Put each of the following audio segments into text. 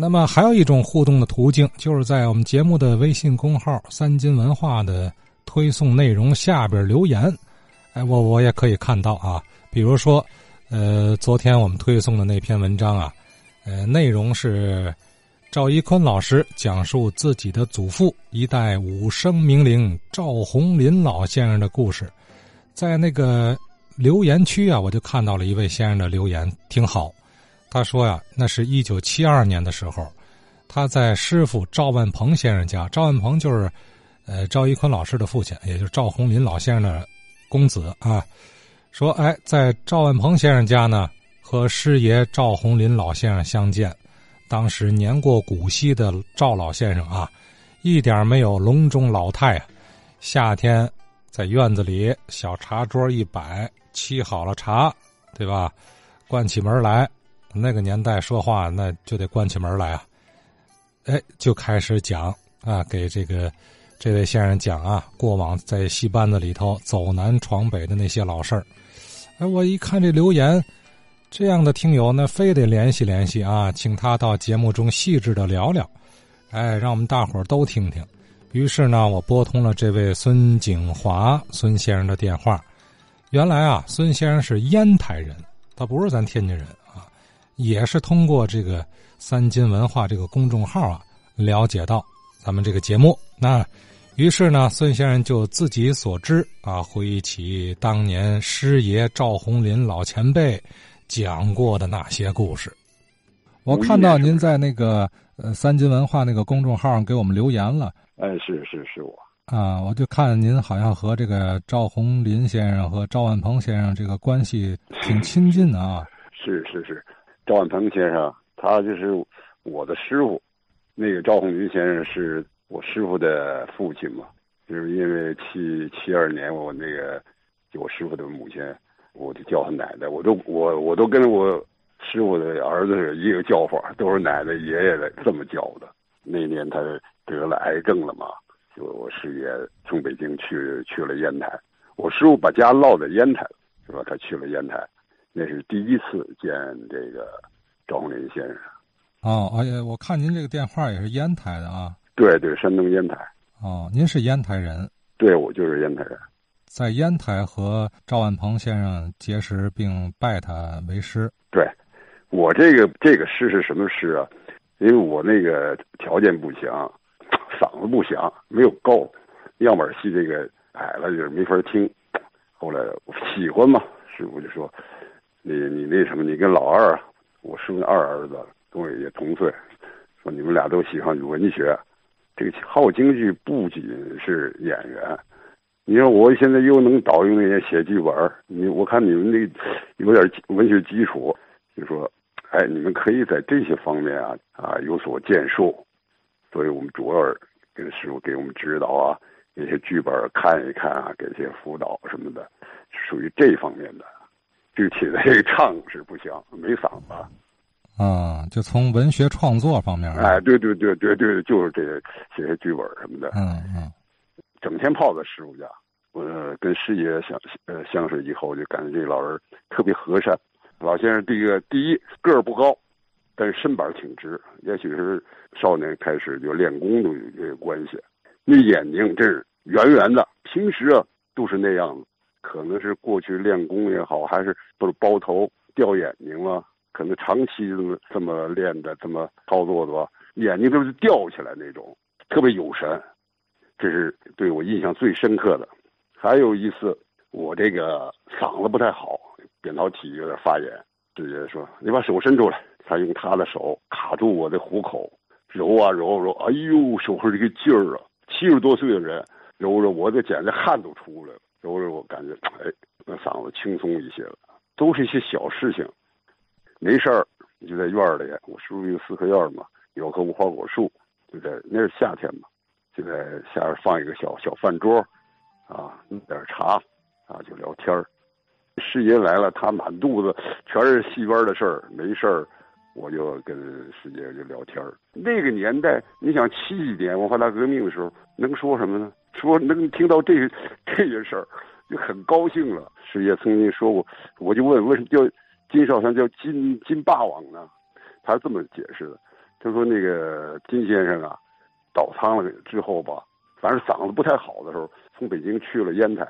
那么还有一种互动的途径，就是在我们节目的微信公号“三金文化”的推送内容下边留言。哎，我我也可以看到啊，比如说，呃，昨天我们推送的那篇文章啊，呃，内容是赵一坤老师讲述自己的祖父一代武生名伶赵红林老先生的故事。在那个留言区啊，我就看到了一位先生的留言，挺好。他说呀，那是一九七二年的时候，他在师傅赵万鹏先生家，赵万鹏就是呃赵一坤老师的父亲，也就是赵红林老先生的。公子啊，说：“哎，在赵万鹏先生家呢，和师爷赵红林老先生相见。当时年过古稀的赵老先生啊，一点没有隆中老态啊。夏天在院子里，小茶桌一摆，沏好了茶，对吧？关起门来，那个年代说话那就得关起门来啊。哎，就开始讲啊，给这个。”这位先生讲啊，过往在戏班子里头走南闯北的那些老事儿。哎，我一看这留言，这样的听友那非得联系联系啊，请他到节目中细致的聊聊。哎，让我们大伙儿都听听。于是呢，我拨通了这位孙景华孙先生的电话。原来啊，孙先生是烟台人，他不是咱天津人，也是通过这个三金文化这个公众号啊，了解到咱们这个节目那。于是呢，孙先生就自己所知啊，回忆起当年师爷赵红林老前辈讲过的那些故事。我看到您在那个呃三金文化那个公众号上给我们留言了。哎，是是是我啊，我就看您好像和这个赵红林先生和赵万鹏先生这个关系挺亲近的啊。是 是是，赵万鹏先生他就是我的师傅，那个赵红云先生是。我师傅的父亲嘛，就是因为七七二年我那个，就我师傅的母亲，我就叫他奶奶，我都我我都跟我师傅的儿子是一个叫法，都是奶奶爷爷的这么叫的。那年他得了癌症了嘛，就我师爷从北京去去了烟台，我师傅把家落在烟台了，是吧？他去了烟台，那是第一次见这个赵红林先生。哦，哎呀，我看您这个电话也是烟台的啊。对对，山东烟台。哦，您是烟台人？对，我就是烟台人。在烟台和赵万鹏先生结识并拜他为师。对，我这个这个师是什么师啊？因为我那个条件不行，嗓子不响，没有够，样板戏这个矮了就是没法听。后来喜欢嘛，师傅就说：“你你那什么，你跟老二，我生的二儿子跟我也同岁，说你们俩都喜欢文学。”这个好京剧不仅是演员，你说我现在又能导用那些写剧本你我看你们那有点文学基础，就说，哎，你们可以在这些方面啊啊有所建树，所以我们主要跟师傅给我们指导啊，那些剧本看一看啊，给些辅导什么的，属于这方面的。具体的这个唱是不行，没嗓子。啊，就从文学创作方面，哎，对对对对对，就是这些写些剧本什么的，嗯嗯，整天泡在师傅家。我跟师爷相呃相识以后，就感觉这老人特别和善。老先生，第一个第一个儿不高，但是身板挺直，也许是少年开始就练功都有这个关系。那眼睛这是圆圆的，平时啊都是那样子，可能是过去练功也好，还是不是包头掉眼睛了。可能长期这么这么练的，这么操作的吧，眼睛都是吊起来那种，特别有神，这是对我印象最深刻的。还有一次，我这个嗓子不太好，扁桃体有点发炎，直接说：“你把手伸出来。”他用他的手卡住我的虎口，揉啊揉揉，哎呦，手上这个劲儿啊！七十多岁的人揉着，我这简直汗都出来了。都是，我感觉哎，那嗓子轻松一些了。都是一些小事情。没事儿，就在院里。我师傅有四合院嘛，有棵无花果树，就在那是夏天嘛，就在下边放一个小小饭桌，啊，弄点茶，啊，就聊天儿。师爷来了，他满肚子全是戏班的事儿，没事儿，我就跟师爷就聊天儿。那个年代，你想七几年文化大革命的时候，能说什么呢？说能听到这 这些事儿，就很高兴了。师爷曾经说过，我就问为什么叫。金少山叫金金霸王呢，他是这么解释的：他说那个金先生啊，倒仓了之后吧，反正嗓子不太好的时候，从北京去了烟台，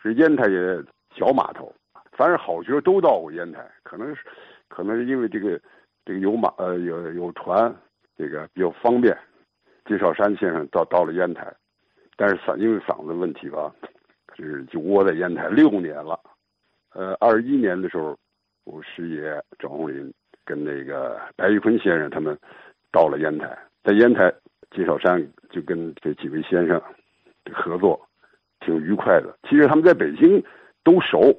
是烟台也小码头，凡是好角都到过烟台，可能是，可能是因为这个这个有马呃有有船，这个比较方便。金少山先生到到了烟台，但是嗓因为嗓子问题吧，就是就窝在烟台六年了。呃，二一年的时候，我师爷赵红林跟那个白玉坤先生他们到了烟台，在烟台金少山就跟这几位先生合作，挺愉快的。其实他们在北京都熟，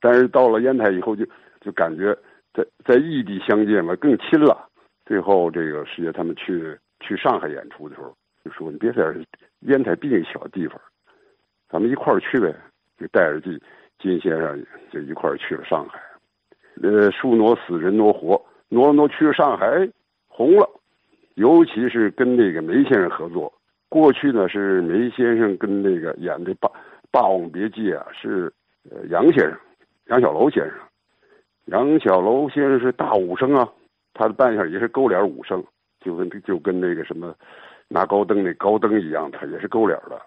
但是到了烟台以后就就感觉在在异地相见了更亲了。最后这个师爷他们去。去上海演出的时候，就说：“你别在这儿烟台毕竟小地方，咱们一块儿去呗。”就带着金金先生就一块儿去了上海。呃，树挪死，人挪活，挪挪去了上海，红了。尤其是跟那个梅先生合作，过去呢是梅先生跟那个演的《霸霸王别姬》啊，是呃杨先生，杨小楼先生。杨小楼先生是大武生啊，他的扮相也是勾脸武生。就跟就跟那个什么拿高登那高登一样，他也是勾脸的，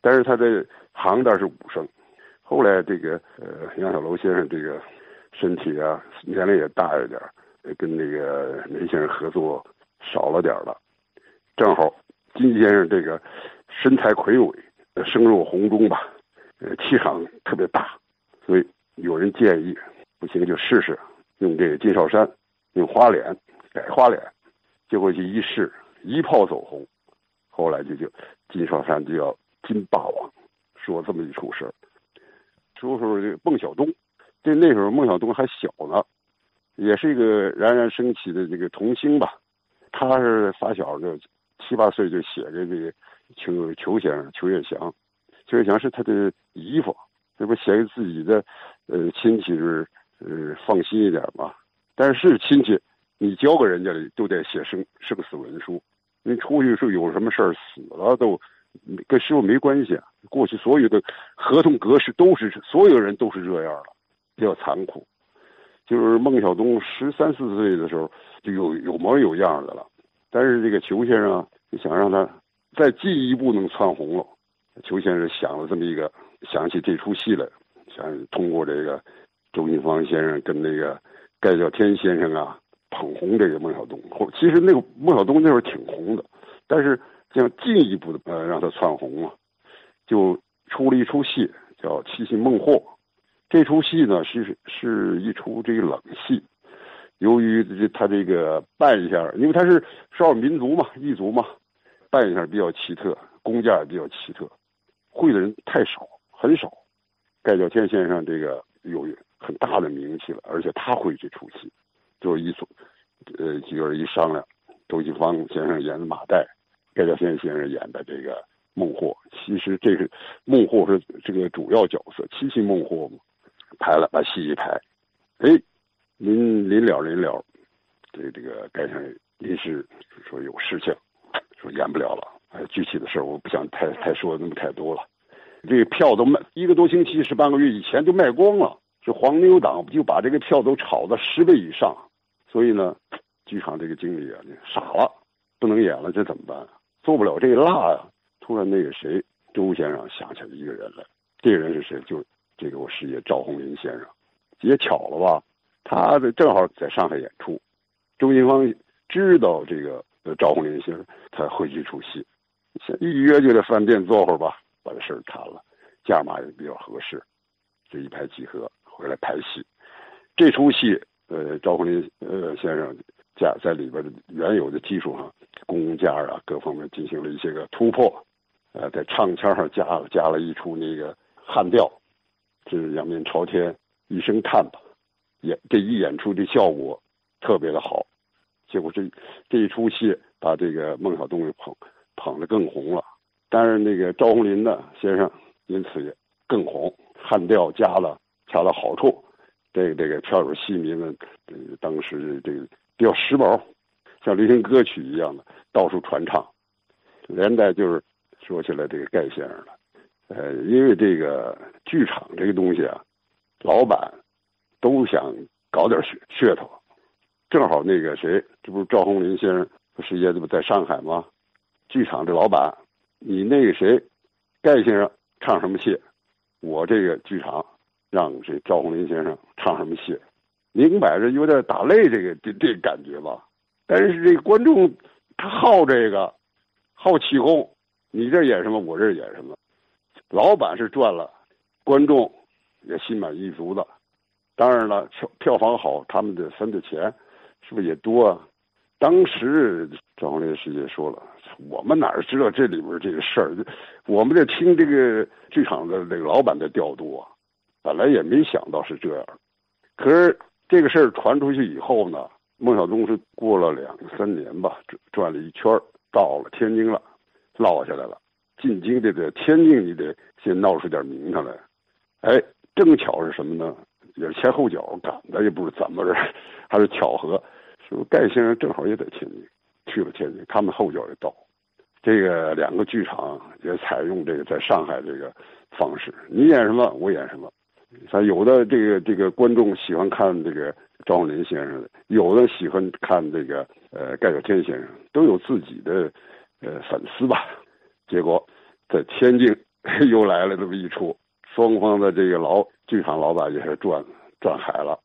但是他的行当是武生。后来这个呃杨小楼先生这个身体啊年龄也大一点，跟那个梅先生合作少了点了。正好金先生这个身材魁伟，声若洪钟吧，呃气场特别大，所以有人建议不行就试试用这个金少山用花脸改花脸。结果去一试，一炮走红，后来就就金少山就要金霸王，说这么一出事儿。说说这个孟小冬，这那时候孟小冬还小呢，也是一个冉冉升起的这个童星吧。他是发小就七八岁就写给这个邱邱先生邱月祥，邱月祥是他的姨夫，这不写给自己的呃亲戚是呃放心一点嘛。但是亲戚。你交给人家里都得写生生死文书，你出去是有什么事儿死了都，跟师傅没关系。过去所有的合同格式都是所有人都是这样的，比较残酷。就是孟小冬十三四岁的时候就有有模有样的了，但是这个裘先生就想让他再进一步能窜红了。裘先生想了这么一个，想起这出戏来，想通过这个周金芳先生跟那个盖叫天先生啊。捧红这个孟小冬，或其实那个孟小冬那会儿挺红的，但是想进一步的呃让他窜红啊，就出了一出戏叫《七星孟获》。这出戏呢是是一出这个冷戏，由于他这个扮一下，因为他是少数民族嘛，异族嘛，扮一下比较奇特，工价也比较奇特，会的人太少，很少。盖叫天先生这个有很大的名气了，而且他会这出戏。就一组，呃，几个人一商量，周金芳先生演的马岱，盖叫天先生演的这个孟获。其实这是孟获是这个主要角色，七七孟获嘛。排了，把戏一排，哎，临临了临了，这这个盖先生临时说有事情，说演不了了。哎，具体的事我不想太太说那么太多了。这个票都卖一个多星期，是半个月以前就卖光了。这黄牛党就把这个票都炒到十倍以上。所以呢，剧场这个经理啊，傻了，不能演了，这怎么办？做不了这个辣呀！突然，那个谁，周先生想起来一个人来，这个人是谁？就这个我师爷赵红林先生。也巧了吧，他的正好在上海演出，周金芳知道这个赵红林先生，他会去出戏，先预约就在饭店坐会儿吧，把这事儿谈了，价码也比较合适，这一拍即合，回来拍戏，这出戏。呃，赵红林呃先生加在里边的原有的基础上，工价啊各方面进行了一些个突破，呃，在唱腔上加加了一出那个汉调，是仰面朝天一声叹吧，演这一演出的效果特别的好，结果这这一出戏把这个孟小冬给捧捧得更红了，但是那个赵红林呢先生因此也更红，汉调加了恰到好处。这个这个票友戏迷们，呃，当时这个比较时髦，像流行歌曲一样的到处传唱，连带就是说起来这个盖先生了，呃，因为这个剧场这个东西啊，老板都想搞点噱噱头，正好那个谁，这不是赵红林先生师爷这不在上海吗？剧场的老板，你那个谁，盖先生唱什么戏，我这个剧场让这赵红林先生唱什么戏，明摆着有点打擂这个这这感觉吧。但是这观众他好这个，好起哄，你这演什么，我这演什么，老板是赚了，观众也心满意足的。当然了，票票房好，他们的分的钱是不是也多啊？当时赵红林师姐说了：“我们哪知道这里边这个事儿？我们得听这个剧场的这个老板的调度啊，本来也没想到是这样。可是这个事儿传出去以后呢，孟小冬是过了两三年吧，转转了一圈到了天津了，落下来了。进京的在天津，你得先闹出点名堂来。哎，正巧是什么呢？也是前后脚赶的，也不是怎么着，还是巧合。”说盖先生正好也在天津，去了天津，他们后脚也到。这个两个剧场也采用这个在上海这个方式，你演什么我演什么。他有的这个这个观众喜欢看这个张永林先生的，有的喜欢看这个呃盖小天先生，都有自己的呃粉丝吧。结果在天津 又来了这么一出，双方的这个老剧场老板也是赚赚海了，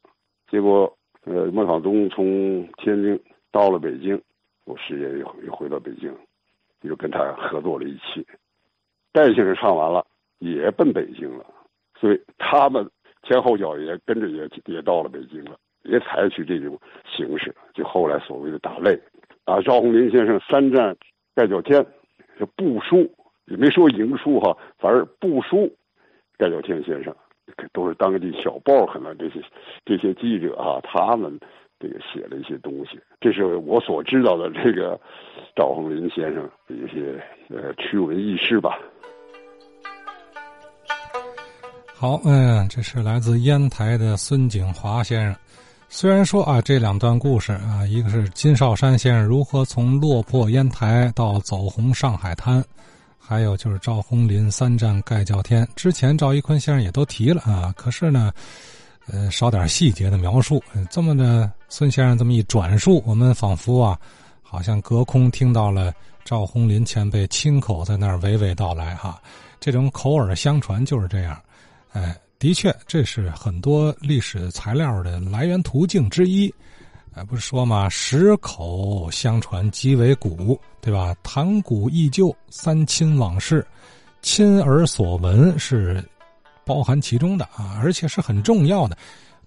结果。呃，孟小冬从天津到了北京，我师爷又又回到北京，又跟他合作了一期。戴先生唱完了，也奔北京了，所以他们前后脚也跟着也也到了北京了，也采取这种形式，就后来所谓的打擂。啊，赵红林先生三战盖叫天，不输，也没说赢输哈，反而不输盖叫天先生。都是当地小报可能这些这些记者啊，他们这个写了一些东西，这是我所知道的这个赵红林先生的一些呃趣闻轶事吧。好，嗯，这是来自烟台的孙景华先生。虽然说啊，这两段故事啊，一个是金少山先生如何从落魄烟台到走红上海滩。还有就是赵红林三战盖叫天，之前赵一坤先生也都提了啊，可是呢，呃，少点细节的描述。这么的，孙先生这么一转述，我们仿佛啊，好像隔空听到了赵红林前辈亲口在那儿娓娓道来哈。这种口耳相传就是这样，哎，的确，这是很多历史材料的来源途径之一。哎，不是说嘛，十口相传即为古，对吧？谈古忆旧，三亲往事，亲耳所闻是包含其中的啊，而且是很重要的。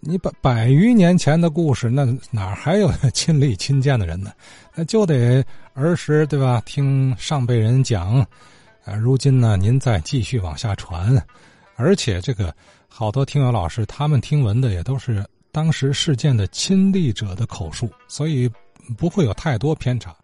你百百余年前的故事，那哪还有亲历亲见的人呢？那就得儿时对吧？听上辈人讲，啊，如今呢，您再继续往下传，而且这个好多听友老师他们听闻的也都是。当时事件的亲历者的口述，所以不会有太多偏差。